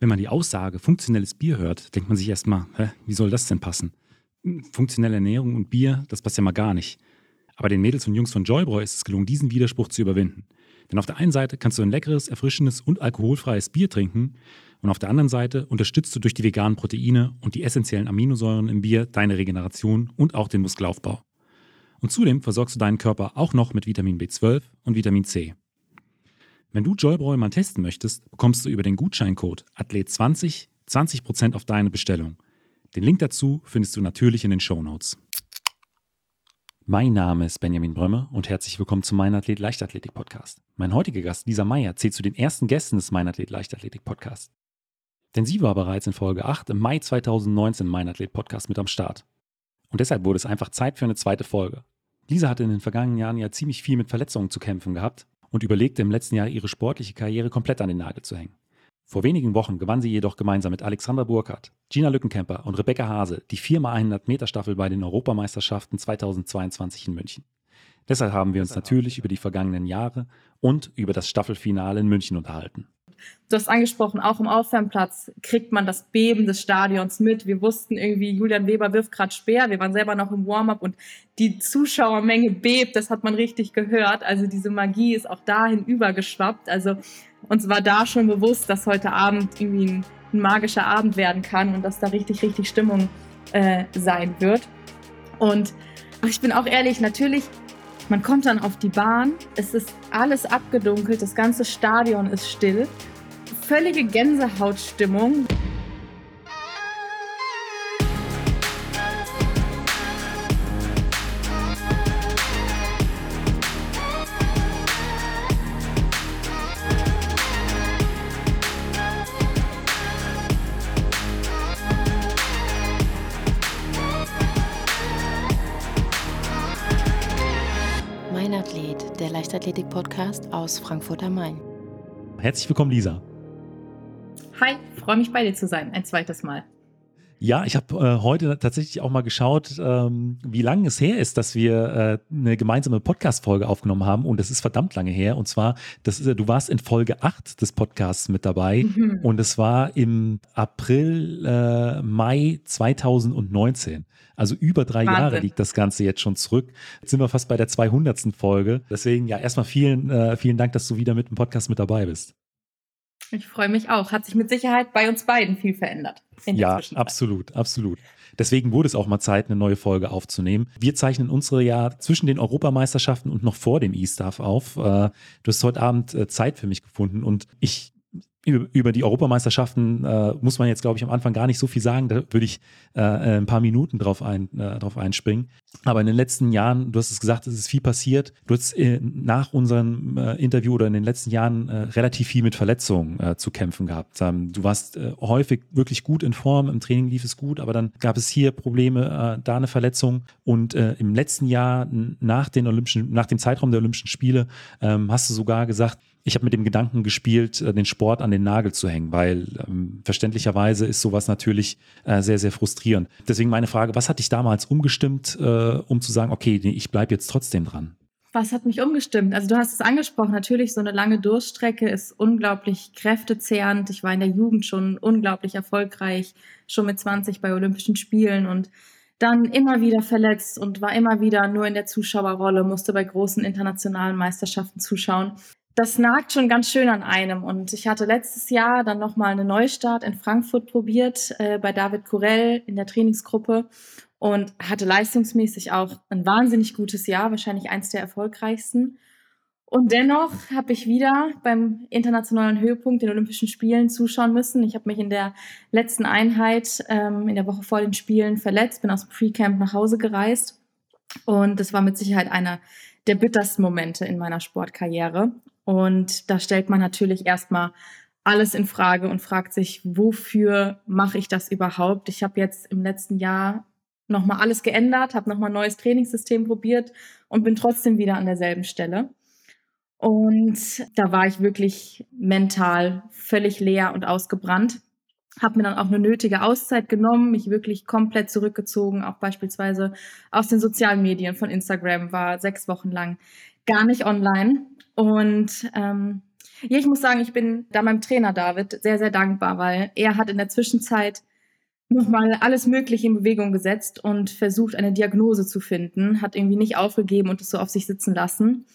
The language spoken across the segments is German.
Wenn man die Aussage funktionelles Bier hört, denkt man sich erstmal, hä, wie soll das denn passen? Funktionelle Ernährung und Bier, das passt ja mal gar nicht. Aber den Mädels und Jungs von Joybräu ist es gelungen, diesen Widerspruch zu überwinden. Denn auf der einen Seite kannst du ein leckeres, erfrischendes und alkoholfreies Bier trinken und auf der anderen Seite unterstützt du durch die veganen Proteine und die essentiellen Aminosäuren im Bier deine Regeneration und auch den Muskelaufbau. Und zudem versorgst du deinen Körper auch noch mit Vitamin B12 und Vitamin C. Wenn du Joybräu mal testen möchtest, bekommst du über den Gutscheincode ATHLET20 20% auf deine Bestellung. Den Link dazu findest du natürlich in den Show Notes. Mein Name ist Benjamin Brömme und herzlich willkommen zum Mein Athlet Leichtathletik Podcast. Mein heutiger Gast, Lisa Meyer, zählt zu den ersten Gästen des Mein Athlet Leichtathletik Podcasts. Denn sie war bereits in Folge 8 im Mai 2019 im Mein Athlet Podcast mit am Start. Und deshalb wurde es einfach Zeit für eine zweite Folge. Lisa hatte in den vergangenen Jahren ja ziemlich viel mit Verletzungen zu kämpfen gehabt und überlegte im letzten Jahr ihre sportliche Karriere komplett an den Nagel zu hängen. Vor wenigen Wochen gewann sie jedoch gemeinsam mit Alexander Burkhardt, Gina Lückenkämper und Rebecca Hase die 4x100 Meter Staffel bei den Europameisterschaften 2022 in München. Deshalb haben wir uns natürlich über die vergangenen Jahre und über das Staffelfinale in München unterhalten. Du hast angesprochen, auch im Aufwärmplatz kriegt man das Beben des Stadions mit. Wir wussten irgendwie, Julian Weber wirft gerade Speer. Wir waren selber noch im Warm-up und die Zuschauermenge bebt. Das hat man richtig gehört. Also diese Magie ist auch dahin übergeschwappt. Also uns war da schon bewusst, dass heute Abend irgendwie ein, ein magischer Abend werden kann und dass da richtig, richtig Stimmung äh, sein wird. Und ich bin auch ehrlich, natürlich, man kommt dann auf die Bahn, es ist alles abgedunkelt, das ganze Stadion ist still. Völlige Gänsehautstimmung. Leichtathletik-Podcast aus Frankfurt am Main. Herzlich willkommen, Lisa. Hi, freue mich bei dir zu sein, ein zweites Mal. Ja, ich habe äh, heute tatsächlich auch mal geschaut, ähm, wie lange es her ist, dass wir äh, eine gemeinsame Podcast-Folge aufgenommen haben. Und das ist verdammt lange her. Und zwar, das ist, du warst in Folge 8 des Podcasts mit dabei. Mhm. Und es war im April, äh, Mai 2019. Also über drei Wahnsinn. Jahre liegt das Ganze jetzt schon zurück. Jetzt sind wir fast bei der 200. Folge. Deswegen ja erstmal vielen, äh, vielen Dank, dass du wieder mit dem Podcast mit dabei bist. Ich freue mich auch. Hat sich mit Sicherheit bei uns beiden viel verändert. Ja, absolut, absolut. Deswegen wurde es auch mal Zeit, eine neue Folge aufzunehmen. Wir zeichnen unsere ja zwischen den Europameisterschaften und noch vor dem E-Staff auf. Äh, du hast heute Abend äh, Zeit für mich gefunden und ich über die Europameisterschaften äh, muss man jetzt, glaube ich, am Anfang gar nicht so viel sagen. Da würde ich äh, ein paar Minuten drauf, ein, äh, drauf einspringen. Aber in den letzten Jahren, du hast es gesagt, es ist viel passiert. Du hast äh, nach unserem äh, Interview oder in den letzten Jahren äh, relativ viel mit Verletzungen äh, zu kämpfen gehabt. Ähm, du warst äh, häufig wirklich gut in Form, im Training lief es gut, aber dann gab es hier Probleme, äh, da eine Verletzung. Und äh, im letzten Jahr nach den Olympischen, nach dem Zeitraum der Olympischen Spiele ähm, hast du sogar gesagt, ich habe mit dem Gedanken gespielt, äh, den Sport an den Nagel zu hängen, weil ähm, verständlicherweise ist sowas natürlich äh, sehr, sehr frustrierend. Deswegen meine Frage, was hat dich damals umgestimmt, äh, um zu sagen, okay, ich bleibe jetzt trotzdem dran? Was hat mich umgestimmt? Also du hast es angesprochen, natürlich so eine lange Durststrecke ist unglaublich kräftezehrend. Ich war in der Jugend schon unglaublich erfolgreich, schon mit 20 bei Olympischen Spielen und dann immer wieder verletzt und war immer wieder nur in der Zuschauerrolle, musste bei großen internationalen Meisterschaften zuschauen das nagt schon ganz schön an einem. Und ich hatte letztes Jahr dann nochmal eine Neustart in Frankfurt probiert, äh, bei David Kurell in der Trainingsgruppe und hatte leistungsmäßig auch ein wahnsinnig gutes Jahr, wahrscheinlich eins der erfolgreichsten. Und dennoch habe ich wieder beim internationalen Höhepunkt, den Olympischen Spielen, zuschauen müssen. Ich habe mich in der letzten Einheit, ähm, in der Woche vor den Spielen, verletzt, bin aus dem Pre-Camp nach Hause gereist. Und das war mit Sicherheit einer der bittersten Momente in meiner Sportkarriere. Und da stellt man natürlich erstmal alles in Frage und fragt sich, wofür mache ich das überhaupt? Ich habe jetzt im letzten Jahr nochmal alles geändert, habe nochmal ein neues Trainingssystem probiert und bin trotzdem wieder an derselben Stelle. Und da war ich wirklich mental völlig leer und ausgebrannt. Habe mir dann auch eine nötige Auszeit genommen, mich wirklich komplett zurückgezogen, auch beispielsweise aus den sozialen Medien von Instagram, war sechs Wochen lang gar nicht online und ähm, Ja, ich muss sagen, ich bin da meinem Trainer David sehr, sehr dankbar, weil er hat in der Zwischenzeit nochmal alles Mögliche in Bewegung gesetzt und versucht, eine Diagnose zu finden, hat irgendwie nicht aufgegeben und es so auf sich sitzen lassen.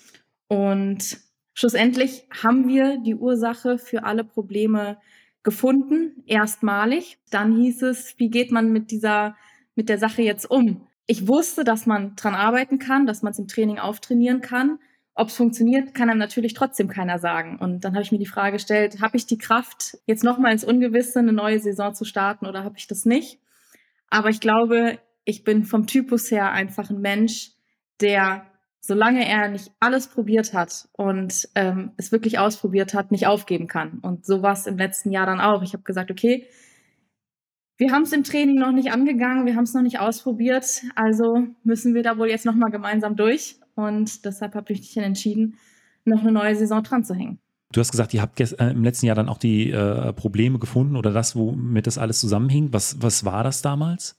Und schlussendlich haben wir die Ursache für alle Probleme gefunden, erstmalig. Dann hieß es, wie geht man mit dieser, mit der Sache jetzt um? Ich wusste, dass man dran arbeiten kann, dass man es im Training auftrainieren kann. Ob es funktioniert, kann einem natürlich trotzdem keiner sagen. Und dann habe ich mir die Frage gestellt, habe ich die Kraft, jetzt nochmal ins Ungewisse eine neue Saison zu starten oder habe ich das nicht? Aber ich glaube, ich bin vom Typus her einfach ein Mensch, der, solange er nicht alles probiert hat und ähm, es wirklich ausprobiert hat, nicht aufgeben kann. Und so war es im letzten Jahr dann auch. Ich habe gesagt, okay, wir haben es im Training noch nicht angegangen, wir haben es noch nicht ausprobiert, also müssen wir da wohl jetzt nochmal gemeinsam durch. Und deshalb habe ich mich entschieden, noch eine neue Saison dran zu hängen. Du hast gesagt, ihr habt äh, im letzten Jahr dann auch die äh, Probleme gefunden oder das, womit das alles zusammenhing. Was, was war das damals?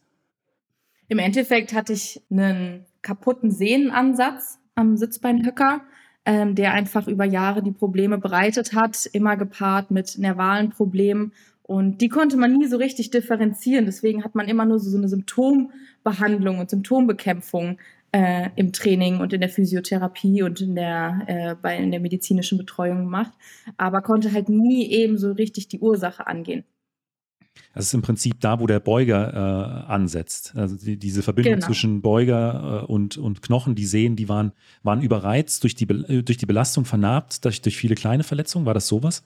Im Endeffekt hatte ich einen kaputten Sehnenansatz am Sitzbeinhöcker, ähm, der einfach über Jahre die Probleme bereitet hat, immer gepaart mit nervalen Problemen. Und die konnte man nie so richtig differenzieren. Deswegen hat man immer nur so eine Symptombehandlung und Symptombekämpfung äh, im Training und in der Physiotherapie und in der, äh, bei, in der medizinischen Betreuung gemacht, aber konnte halt nie eben so richtig die Ursache angehen. Das ist im Prinzip da, wo der Beuger äh, ansetzt. Also die, diese Verbindung genau. zwischen Beuger äh, und, und Knochen, die Sehen, die waren, waren überreizt, durch die, durch die Belastung vernarbt, durch, durch viele kleine Verletzungen. War das sowas?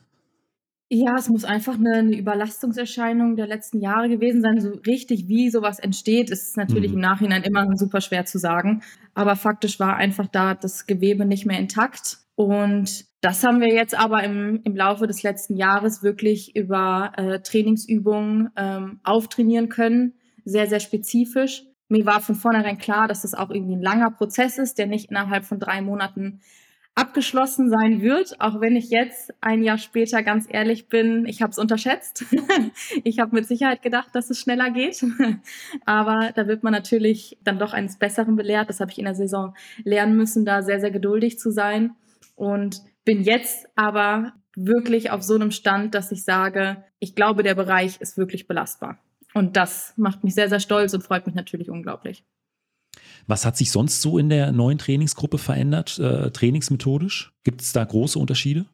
Ja, es muss einfach eine, eine Überlastungserscheinung der letzten Jahre gewesen sein. So richtig, wie sowas entsteht, ist natürlich mhm. im Nachhinein immer super schwer zu sagen. Aber faktisch war einfach da das Gewebe nicht mehr intakt. Und das haben wir jetzt aber im, im Laufe des letzten Jahres wirklich über äh, Trainingsübungen ähm, auftrainieren können. Sehr, sehr spezifisch. Mir war von vornherein klar, dass das auch irgendwie ein langer Prozess ist, der nicht innerhalb von drei Monaten abgeschlossen sein wird, auch wenn ich jetzt ein Jahr später ganz ehrlich bin, ich habe es unterschätzt. ich habe mit Sicherheit gedacht, dass es schneller geht, aber da wird man natürlich dann doch eines Besseren belehrt. Das habe ich in der Saison lernen müssen, da sehr, sehr geduldig zu sein und bin jetzt aber wirklich auf so einem Stand, dass ich sage, ich glaube, der Bereich ist wirklich belastbar. Und das macht mich sehr, sehr stolz und freut mich natürlich unglaublich. Was hat sich sonst so in der neuen Trainingsgruppe verändert, äh, trainingsmethodisch? Gibt es da große Unterschiede?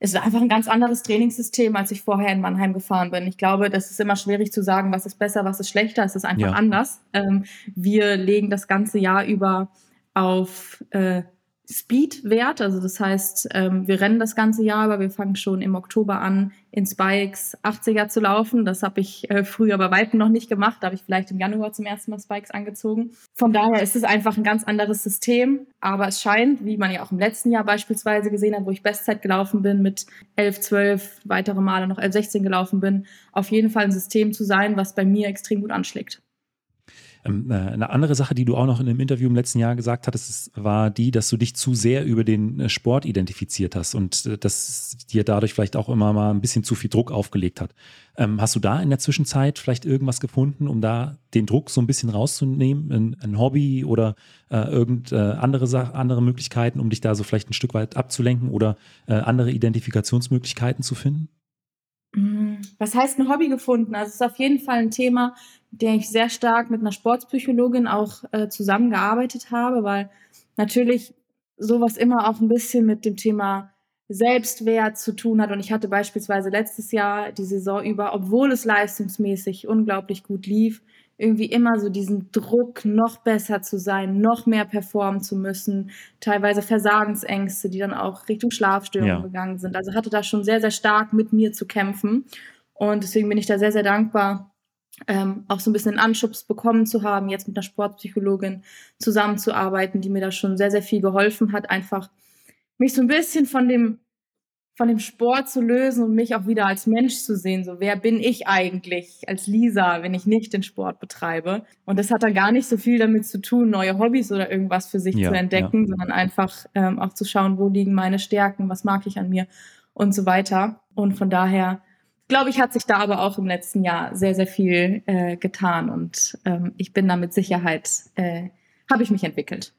Es ist einfach ein ganz anderes Trainingssystem, als ich vorher in Mannheim gefahren bin. Ich glaube, das ist immer schwierig zu sagen, was ist besser, was ist schlechter. Es ist einfach ja. anders. Ähm, wir legen das ganze Jahr über auf äh, Speed-Wert. Also das heißt, ähm, wir rennen das ganze Jahr, aber wir fangen schon im Oktober an, in Spikes 80er zu laufen. Das habe ich äh, früher bei Weitem noch nicht gemacht. Da habe ich vielleicht im Januar zum ersten Mal Spikes angezogen. Von daher ist es einfach ein ganz anderes System. Aber es scheint, wie man ja auch im letzten Jahr beispielsweise gesehen hat, wo ich Bestzeit gelaufen bin, mit 11, 12, weitere Male noch 11, 16 gelaufen bin, auf jeden Fall ein System zu sein, was bei mir extrem gut anschlägt. Ähm, äh, eine andere Sache, die du auch noch in einem Interview im letzten Jahr gesagt hattest, war die, dass du dich zu sehr über den äh, Sport identifiziert hast und äh, dass dir dadurch vielleicht auch immer mal ein bisschen zu viel Druck aufgelegt hat. Ähm, hast du da in der Zwischenzeit vielleicht irgendwas gefunden, um da den Druck so ein bisschen rauszunehmen? Ein, Hobby oder irgend äh, andere, Sache, andere Möglichkeiten, um dich da so vielleicht ein Stück weit abzulenken oder andere Identifikationsmöglichkeiten zu finden? Mm, was heißt ein Hobby gefunden? Also es ist auf jeden Fall ein Thema, der ich sehr stark mit einer Sportpsychologin auch äh, zusammengearbeitet habe, weil natürlich sowas immer auch ein bisschen mit dem Thema Selbstwert zu tun hat. Und ich hatte beispielsweise letztes Jahr die Saison über, obwohl es leistungsmäßig unglaublich gut lief, irgendwie immer so diesen Druck, noch besser zu sein, noch mehr performen zu müssen, teilweise Versagensängste, die dann auch Richtung Schlafstörungen ja. gegangen sind. Also hatte da schon sehr, sehr stark mit mir zu kämpfen. Und deswegen bin ich da sehr, sehr dankbar, ähm, auch so ein bisschen einen Anschubs bekommen zu haben, jetzt mit einer Sportpsychologin zusammenzuarbeiten, die mir da schon sehr, sehr viel geholfen hat, einfach mich so ein bisschen von dem, von dem Sport zu lösen und mich auch wieder als Mensch zu sehen. So, wer bin ich eigentlich als Lisa, wenn ich nicht den Sport betreibe? Und das hat dann gar nicht so viel damit zu tun, neue Hobbys oder irgendwas für sich ja, zu entdecken, ja. sondern einfach ähm, auch zu schauen, wo liegen meine Stärken, was mag ich an mir und so weiter. Und von daher glaube ich, hat sich da aber auch im letzten Jahr sehr, sehr viel äh, getan und ähm, ich bin da mit Sicherheit, äh, habe ich mich entwickelt.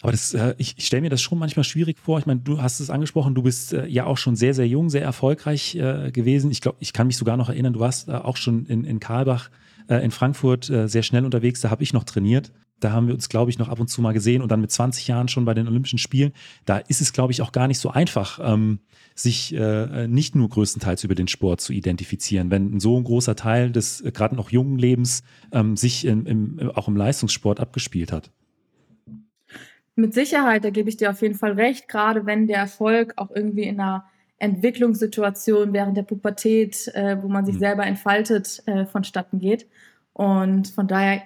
Aber das, äh, ich, ich stelle mir das schon manchmal schwierig vor. Ich meine, du hast es angesprochen, du bist äh, ja auch schon sehr, sehr jung, sehr erfolgreich äh, gewesen. Ich glaube, ich kann mich sogar noch erinnern, du warst äh, auch schon in, in Karlbach, äh, in Frankfurt äh, sehr schnell unterwegs. Da habe ich noch trainiert. Da haben wir uns, glaube ich, noch ab und zu mal gesehen und dann mit 20 Jahren schon bei den Olympischen Spielen. Da ist es, glaube ich, auch gar nicht so einfach, ähm, sich äh, nicht nur größtenteils über den Sport zu identifizieren, wenn so ein großer Teil des äh, gerade noch jungen Lebens ähm, sich in, im, auch im Leistungssport abgespielt hat. Mit Sicherheit, da gebe ich dir auf jeden Fall recht, gerade wenn der Erfolg auch irgendwie in einer Entwicklungssituation während der Pubertät, äh, wo man sich mhm. selber entfaltet, äh, vonstatten geht. Und von daher,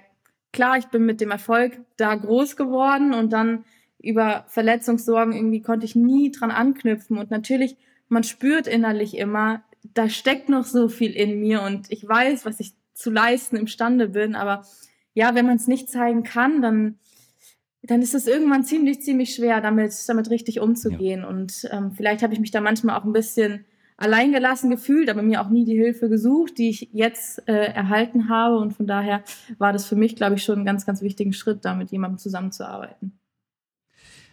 klar, ich bin mit dem Erfolg da groß geworden und dann über Verletzungssorgen irgendwie konnte ich nie dran anknüpfen. Und natürlich, man spürt innerlich immer, da steckt noch so viel in mir und ich weiß, was ich zu leisten imstande bin. Aber ja, wenn man es nicht zeigen kann, dann dann ist es irgendwann ziemlich, ziemlich schwer, damit, damit richtig umzugehen. Ja. Und ähm, vielleicht habe ich mich da manchmal auch ein bisschen alleingelassen gefühlt, aber mir auch nie die Hilfe gesucht, die ich jetzt äh, erhalten habe. Und von daher war das für mich, glaube ich, schon ein ganz, ganz wichtigen Schritt, da mit jemandem zusammenzuarbeiten.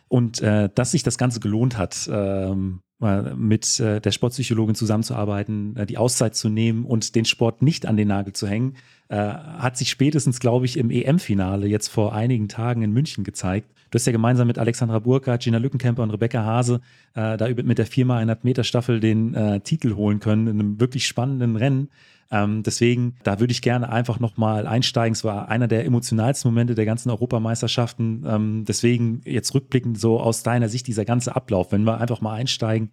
Und äh, dass sich das Ganze gelohnt hat, ähm, mit äh, der Sportpsychologin zusammenzuarbeiten, äh, die Auszeit zu nehmen und den Sport nicht an den Nagel zu hängen, äh, hat sich spätestens, glaube ich, im EM-Finale jetzt vor einigen Tagen in München gezeigt. Du hast ja gemeinsam mit Alexandra Burkhardt, Gina Lückenkämper und Rebecca Hase äh, da mit der 4x100 Meter Staffel den äh, Titel holen können in einem wirklich spannenden Rennen. Ähm, deswegen, da würde ich gerne einfach nochmal einsteigen. Es war einer der emotionalsten Momente der ganzen Europameisterschaften. Ähm, deswegen jetzt rückblickend so aus deiner Sicht dieser ganze Ablauf, wenn wir einfach mal einsteigen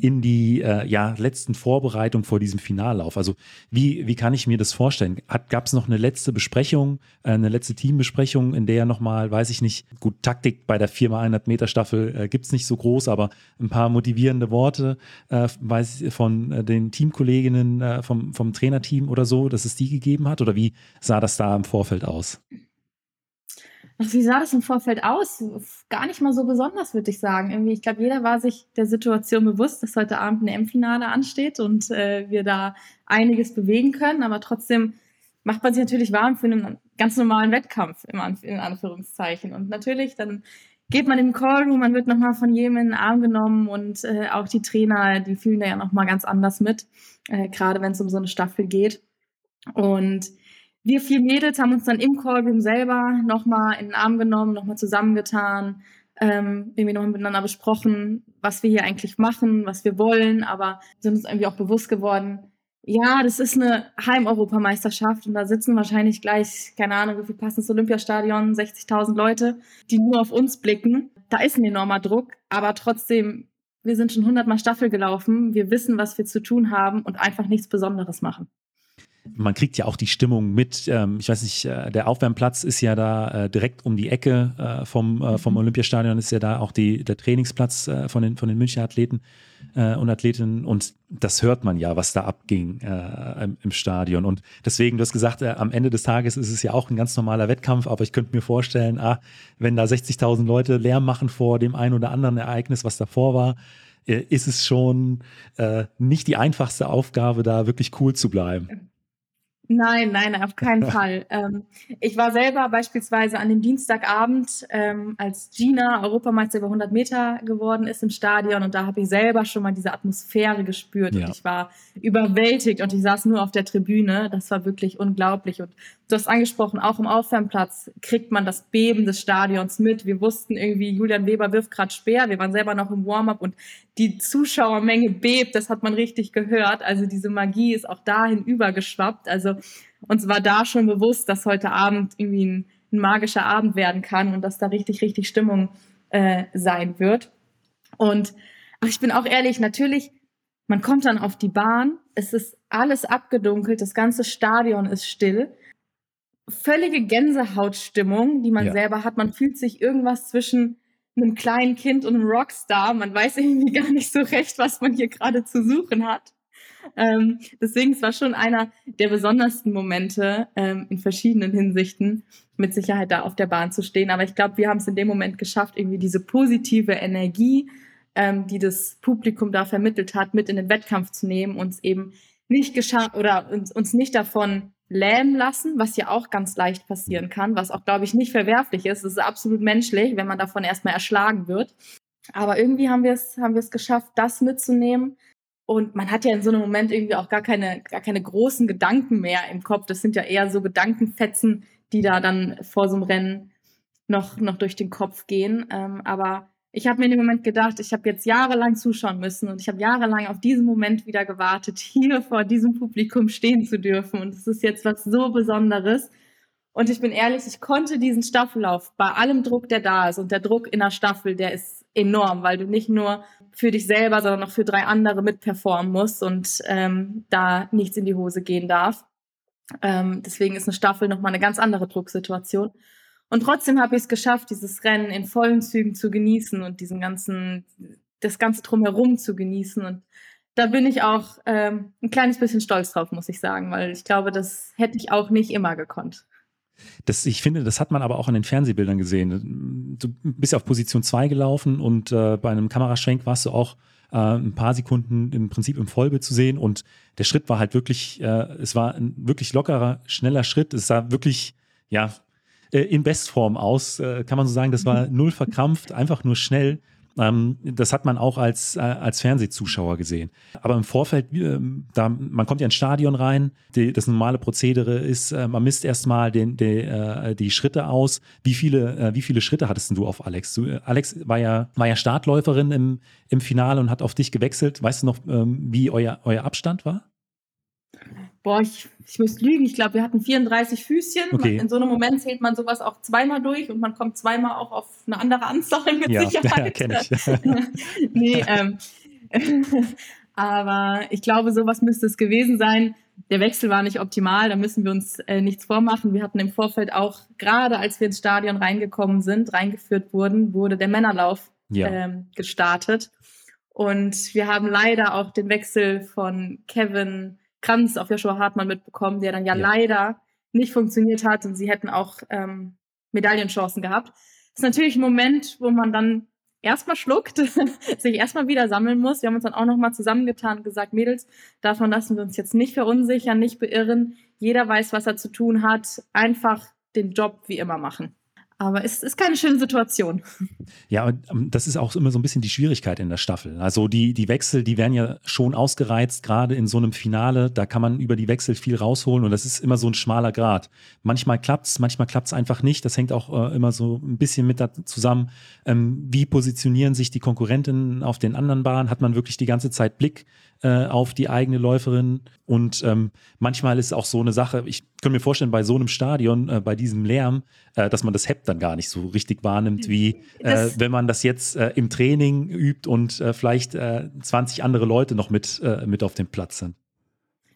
in die äh, ja, letzten Vorbereitungen vor diesem Finallauf. Also wie, wie kann ich mir das vorstellen? Gab es noch eine letzte Besprechung, äh, eine letzte Teambesprechung, in der nochmal, weiß ich nicht, gut, Taktik bei der 4x100 Meter Staffel äh, gibt es nicht so groß, aber ein paar motivierende Worte äh, weiß ich, von äh, den Teamkolleginnen äh, vom, vom Trainerteam oder so, dass es die gegeben hat? Oder wie sah das da im Vorfeld aus? Wie sah das im Vorfeld aus? Gar nicht mal so besonders, würde ich sagen. Irgendwie, ich glaube, jeder war sich der Situation bewusst, dass heute Abend ein M-Finale ansteht und äh, wir da einiges bewegen können. Aber trotzdem macht man sich natürlich warm für einen ganz normalen Wettkampf, in Anführungszeichen. Und natürlich, dann geht man im Callroom, man wird nochmal von jedem in den Arm genommen und äh, auch die Trainer, die fühlen da ja nochmal ganz anders mit, äh, gerade wenn es um so eine Staffel geht. Und wir vier Mädels haben uns dann im Callroom selber nochmal in den Arm genommen, nochmal zusammengetan, ähm, irgendwie nochmal miteinander besprochen, was wir hier eigentlich machen, was wir wollen, aber sind uns irgendwie auch bewusst geworden, ja, das ist eine Heimeuropameisterschaft und da sitzen wahrscheinlich gleich, keine Ahnung, wie viel passen ins Olympiastadion, 60.000 Leute, die nur auf uns blicken. Da ist ein enormer Druck, aber trotzdem, wir sind schon hundertmal Staffel gelaufen, wir wissen, was wir zu tun haben und einfach nichts Besonderes machen man kriegt ja auch die Stimmung mit. Ähm, ich weiß nicht, äh, der Aufwärmplatz ist ja da äh, direkt um die Ecke äh, vom, äh, vom mhm. Olympiastadion, ist ja da auch die, der Trainingsplatz äh, von, den, von den Münchner Athleten äh, und Athletinnen. Und das hört man ja, was da abging im, im, Stadion. Und deswegen, du hast gesagt, am Ende des Tages ist es ja auch ein ganz normaler Wettkampf, aber ich könnte mir vorstellen, ah, wenn da 60.000 Leute Lärm machen vor dem einen oder anderen Ereignis, was davor war, ist es schon äh, nicht die einfachste Aufgabe, da wirklich cool zu bleiben. Nein, nein, auf keinen Fall. Ähm, ich war selber beispielsweise an dem Dienstagabend, ähm, als Gina Europameister über 100 Meter geworden ist im Stadion und da habe ich selber schon mal diese Atmosphäre gespürt ja. und ich war überwältigt und ich saß nur auf der Tribüne. Das war wirklich unglaublich und du hast angesprochen, auch im Aufwärmplatz kriegt man das Beben des Stadions mit. Wir wussten irgendwie, Julian Weber wirft gerade Speer. Wir waren selber noch im Warm-up und die Zuschauermenge bebt. Das hat man richtig gehört. Also diese Magie ist auch dahin übergeschwappt. Also uns war da schon bewusst, dass heute Abend irgendwie ein, ein magischer Abend werden kann und dass da richtig, richtig Stimmung äh, sein wird. Und ach, ich bin auch ehrlich, natürlich, man kommt dann auf die Bahn, es ist alles abgedunkelt, das ganze Stadion ist still völlige Gänsehautstimmung, die man ja. selber hat. Man fühlt sich irgendwas zwischen einem kleinen Kind und einem Rockstar. Man weiß irgendwie gar nicht so recht, was man hier gerade zu suchen hat. Ähm, deswegen, es war schon einer der besondersten Momente ähm, in verschiedenen Hinsichten, mit Sicherheit da auf der Bahn zu stehen. Aber ich glaube, wir haben es in dem Moment geschafft, irgendwie diese positive Energie, ähm, die das Publikum da vermittelt hat, mit in den Wettkampf zu nehmen, uns eben nicht geschafft oder uns, uns nicht davon lähmen lassen, was ja auch ganz leicht passieren kann, was auch, glaube ich, nicht verwerflich ist. Es ist absolut menschlich, wenn man davon erstmal erschlagen wird. Aber irgendwie haben wir es, haben wir es geschafft, das mitzunehmen. Und man hat ja in so einem Moment irgendwie auch gar keine, gar keine großen Gedanken mehr im Kopf. Das sind ja eher so Gedankenfetzen, die da dann vor so einem Rennen noch, noch durch den Kopf gehen. Ähm, aber ich habe mir in dem Moment gedacht, ich habe jetzt jahrelang zuschauen müssen und ich habe jahrelang auf diesen Moment wieder gewartet, hier vor diesem Publikum stehen zu dürfen. Und es ist jetzt was so Besonderes. Und ich bin ehrlich, ich konnte diesen Staffellauf bei allem Druck, der da ist und der Druck in der Staffel, der ist enorm, weil du nicht nur für dich selber, sondern auch für drei andere mitperformen musst und ähm, da nichts in die Hose gehen darf. Ähm, deswegen ist eine Staffel nochmal eine ganz andere Drucksituation. Und trotzdem habe ich es geschafft, dieses Rennen in vollen Zügen zu genießen und diesen ganzen, das ganze drumherum zu genießen. Und da bin ich auch ähm, ein kleines bisschen stolz drauf, muss ich sagen, weil ich glaube, das hätte ich auch nicht immer gekonnt. Das, ich finde, das hat man aber auch an den Fernsehbildern gesehen. Du bist auf Position 2 gelaufen und äh, bei einem Kameraschwenk warst du auch äh, ein paar Sekunden im Prinzip im Vollbild zu sehen und der Schritt war halt wirklich, äh, es war ein wirklich lockerer, schneller Schritt. Es sah wirklich, ja, äh, in Bestform aus, äh, kann man so sagen. Das war null verkrampft, einfach nur schnell. Ähm, das hat man auch als, äh, als Fernsehzuschauer gesehen. Aber im Vorfeld, äh, da, man kommt ja ins Stadion rein, die, das normale Prozedere ist, äh, man misst erstmal den, die, äh, die Schritte aus. Wie viele, äh, wie viele Schritte hattest du auf Alex? Du, äh, Alex war ja, war ja Startläuferin im, im Finale und hat auf dich gewechselt. Weißt du noch, ähm, wie euer, euer Abstand war? Boah, ich, ich müsste lügen. Ich glaube, wir hatten 34 Füßchen. Okay. In so einem Moment zählt man sowas auch zweimal durch und man kommt zweimal auch auf eine andere Anzahl mit ja, Sicherheit. Ja, kenne ich. nee, ähm, aber ich glaube, sowas müsste es gewesen sein. Der Wechsel war nicht optimal, da müssen wir uns äh, nichts vormachen. Wir hatten im Vorfeld auch, gerade als wir ins Stadion reingekommen sind, reingeführt wurden, wurde der Männerlauf ja. ähm, gestartet. Und wir haben leider auch den Wechsel von Kevin Kranz auf Joshua Hartmann mitbekommen, der dann ja, ja. leider nicht funktioniert hat und sie hätten auch ähm, Medaillenchancen gehabt. Das ist natürlich ein Moment, wo man dann erstmal schluckt, sich erstmal wieder sammeln muss. Wir haben uns dann auch nochmal zusammengetan und gesagt, Mädels, davon lassen wir uns jetzt nicht verunsichern, nicht beirren. Jeder weiß, was er zu tun hat. Einfach den Job wie immer machen. Aber es ist keine schöne Situation. Ja, ähm, das ist auch immer so ein bisschen die Schwierigkeit in der Staffel. Also die, die Wechsel, die werden ja schon ausgereizt, gerade in so einem Finale. Da kann man über die Wechsel viel rausholen und das ist immer so ein schmaler Grad. Manchmal klappt's, manchmal klappt's einfach nicht. Das hängt auch äh, immer so ein bisschen mit da zusammen. Ähm, wie positionieren sich die Konkurrentinnen auf den anderen Bahnen? Hat man wirklich die ganze Zeit Blick äh, auf die eigene Läuferin. Und ähm, manchmal ist auch so eine Sache, ich könnte mir vorstellen, bei so einem Stadion, äh, bei diesem Lärm, äh, dass man das Hepp dann gar nicht so richtig wahrnimmt, wie äh, wenn man das jetzt äh, im Training übt und äh, vielleicht äh, 20 andere Leute noch mit, mit auf dem Platz sind.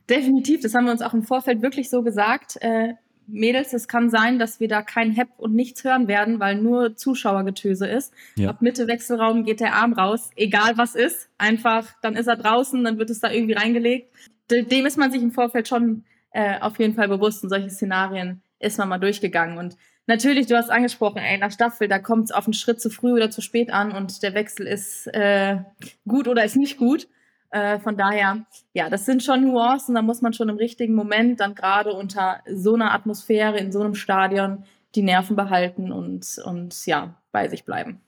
Definitiv, das haben wir uns auch im Vorfeld wirklich so gesagt. Äh, Mädels, es kann sein, dass wir da kein Hepp und nichts hören werden, weil nur Zuschauergetöse ist. Ja. Ab Mitte Wechselraum geht der Arm raus, egal was ist. Einfach, dann ist er draußen, dann wird es da irgendwie reingelegt. Dem ist man sich im Vorfeld schon äh, auf jeden Fall bewusst und solche Szenarien ist man mal durchgegangen. Und natürlich, du hast angesprochen, ey, in der Staffel, da kommt es auf einen Schritt zu früh oder zu spät an und der Wechsel ist äh, gut oder ist nicht gut. Äh, von daher, ja, das sind schon Nuancen, da muss man schon im richtigen Moment dann gerade unter so einer Atmosphäre in so einem Stadion die Nerven behalten und, und ja, bei sich bleiben.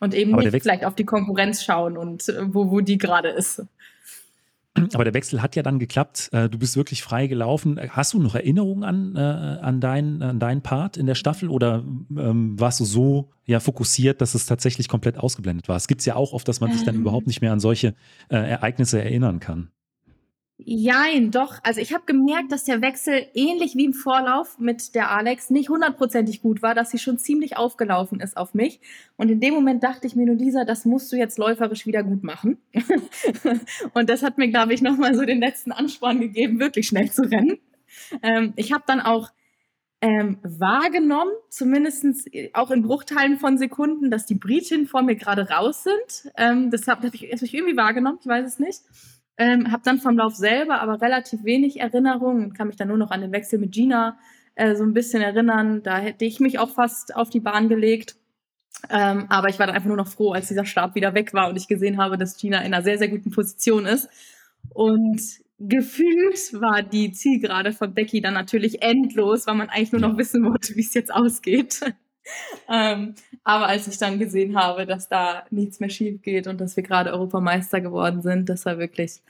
Und eben nicht vielleicht auf die Konkurrenz schauen und äh, wo, wo die gerade ist. Aber der Wechsel hat ja dann geklappt. Äh, du bist wirklich frei gelaufen. Hast du noch Erinnerungen an, äh, an, dein, an deinen Part in der Staffel oder ähm, warst du so ja, fokussiert, dass es tatsächlich komplett ausgeblendet war? Es gibt ja auch oft, dass man sich dann ähm. überhaupt nicht mehr an solche äh, Ereignisse erinnern kann. Jein, doch. Also ich habe gemerkt, dass der Wechsel ähnlich wie im Vorlauf mit der Alex nicht hundertprozentig gut war, dass sie schon ziemlich aufgelaufen ist auf mich. Und in dem Moment dachte ich mir nur, Lisa, das musst du jetzt läuferisch wieder gut machen. und das hat mir, glaube ich, nochmal so den letzten Ansporn gegeben, wirklich schnell zu rennen. Ähm, ich habe dann auch ähm, wahrgenommen, zumindest auch in Bruchteilen von Sekunden, dass die Britinnen vor mir gerade raus sind. Ähm, das habe hab ich, hab ich irgendwie wahrgenommen, ich weiß es nicht. Ähm, habe dann vom Lauf selber aber relativ wenig Erinnerungen und kann mich dann nur noch an den Wechsel mit Gina äh, so ein bisschen erinnern. Da hätte ich mich auch fast auf die Bahn gelegt. Ähm, aber ich war dann einfach nur noch froh, als dieser Stab wieder weg war und ich gesehen habe, dass Gina in einer sehr, sehr guten Position ist. Und gefühlt war die Zielgerade von Becky dann natürlich endlos, weil man eigentlich nur noch wissen wollte, wie es jetzt ausgeht. ähm, aber als ich dann gesehen habe, dass da nichts mehr schief geht und dass wir gerade Europameister geworden sind, das war wirklich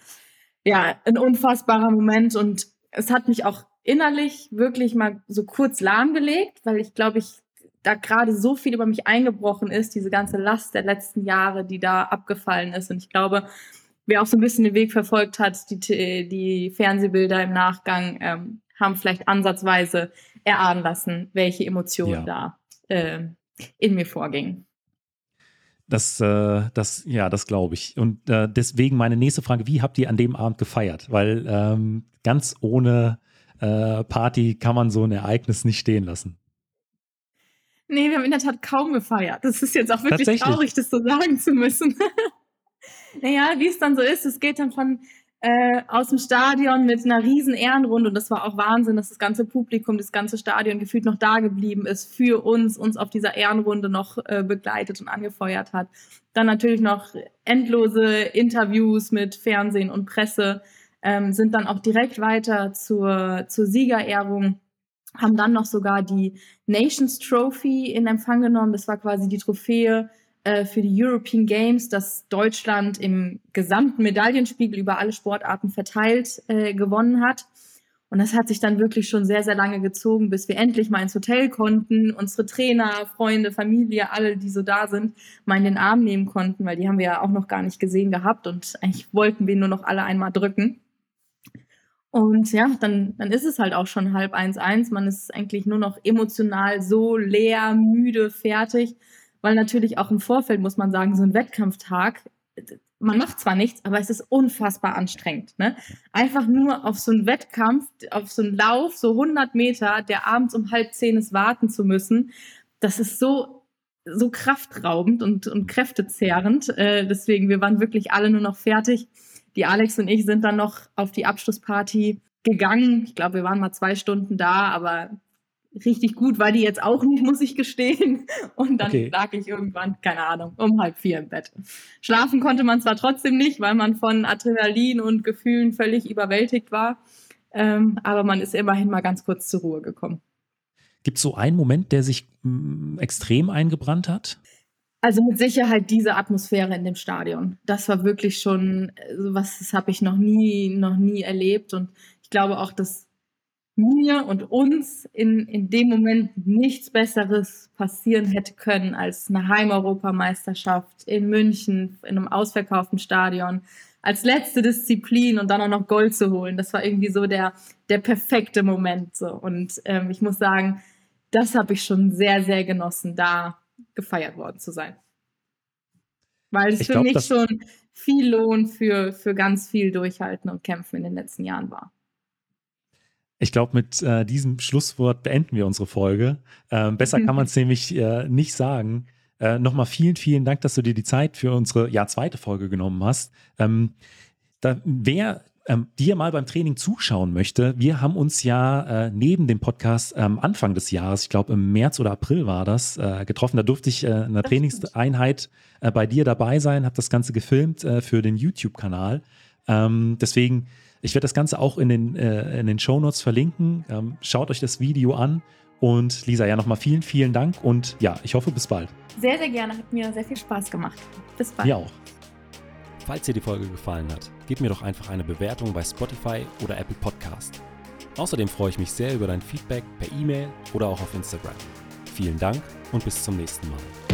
ja ein unfassbarer Moment und es hat mich auch innerlich wirklich mal so kurz lahmgelegt, weil ich glaube, ich da gerade so viel über mich eingebrochen ist, diese ganze Last der letzten Jahre, die da abgefallen ist. Und ich glaube, wer auch so ein bisschen den Weg verfolgt hat, die, die Fernsehbilder im Nachgang, ähm, haben vielleicht ansatzweise erahnen lassen, welche Emotionen ja. da äh, in mir vorgingen. Das, äh, das, ja, das glaube ich. Und äh, deswegen meine nächste Frage: Wie habt ihr an dem Abend gefeiert? Weil ähm, ganz ohne äh, Party kann man so ein Ereignis nicht stehen lassen. Nee, wir haben in der Tat kaum gefeiert. Das ist jetzt auch wirklich traurig, das so sagen zu müssen. naja, wie es dann so ist, es geht dann von äh, aus dem Stadion mit einer riesen Ehrenrunde und das war auch Wahnsinn, dass das ganze Publikum, das ganze Stadion gefühlt noch da geblieben ist für uns, uns auf dieser Ehrenrunde noch äh, begleitet und angefeuert hat. Dann natürlich noch endlose Interviews mit Fernsehen und Presse, ähm, sind dann auch direkt weiter zur, zur Siegerehrung haben dann noch sogar die Nations Trophy in Empfang genommen. Das war quasi die Trophäe äh, für die European Games, das Deutschland im gesamten Medaillenspiegel über alle Sportarten verteilt äh, gewonnen hat. Und das hat sich dann wirklich schon sehr, sehr lange gezogen, bis wir endlich mal ins Hotel konnten, unsere Trainer, Freunde, Familie, alle, die so da sind, mal in den Arm nehmen konnten, weil die haben wir ja auch noch gar nicht gesehen gehabt und eigentlich wollten wir nur noch alle einmal drücken. Und ja, dann, dann ist es halt auch schon halb eins eins. Man ist eigentlich nur noch emotional so leer, müde, fertig. Weil natürlich auch im Vorfeld, muss man sagen, so ein Wettkampftag, man macht zwar nichts, aber es ist unfassbar anstrengend. Ne? Einfach nur auf so einen Wettkampf, auf so einen Lauf, so 100 Meter, der abends um halb zehn ist, warten zu müssen, das ist so, so kraftraubend und, und kräftezehrend. Äh, deswegen, wir waren wirklich alle nur noch fertig die Alex und ich sind dann noch auf die Abschlussparty gegangen. Ich glaube, wir waren mal zwei Stunden da, aber richtig gut war die jetzt auch nicht, muss ich gestehen. Und dann okay. lag ich irgendwann, keine Ahnung, um halb vier im Bett. Schlafen konnte man zwar trotzdem nicht, weil man von Adrenalin und Gefühlen völlig überwältigt war, ähm, aber man ist immerhin mal ganz kurz zur Ruhe gekommen. Gibt es so einen Moment, der sich mh, mm, extrem eingebrannt hat? Also mit Sicherheit diese Atmosphäre in dem Stadion. Das war wirklich schon was, das habe ich noch nie, noch nie erlebt. Und ich glaube auch, dass mir und uns in, in dem Moment nichts Besseres passieren hätte können als eine Heimeuropameisterschaft in München, in einem ausverkauften Stadion, als letzte Disziplin und dann auch noch Gold zu holen. Das war irgendwie so der, der perfekte Moment. So. Und ähm, ich muss sagen, das habe ich schon sehr, sehr genossen, da gefeiert worden zu sein. Weil es ich für glaub, mich schon viel Lohn für, für ganz viel Durchhalten und Kämpfen in den letzten Jahren war. Ich glaube, mit äh, diesem Schlusswort beenden wir unsere Folge. Ähm, besser kann man es nämlich äh, nicht sagen. Äh, Nochmal vielen, vielen Dank, dass du dir die Zeit für unsere ja, zweite Folge genommen hast. Ähm, da, wer ähm, dir mal beim Training zuschauen möchte, wir haben uns ja äh, neben dem Podcast ähm, Anfang des Jahres, ich glaube im März oder April war das, äh, getroffen. Da durfte ich äh, in einer Trainingseinheit äh, bei dir dabei sein, habe das Ganze gefilmt äh, für den YouTube-Kanal. Ähm, deswegen, ich werde das Ganze auch in den, äh, in den Show Notes verlinken. Ähm, schaut euch das Video an. Und Lisa, ja, nochmal vielen, vielen Dank und ja, ich hoffe, bis bald. Sehr, sehr gerne. Hat mir sehr viel Spaß gemacht. Bis bald. Mir auch. Falls dir die Folge gefallen hat, gib mir doch einfach eine Bewertung bei Spotify oder Apple Podcast. Außerdem freue ich mich sehr über dein Feedback per E-Mail oder auch auf Instagram. Vielen Dank und bis zum nächsten Mal.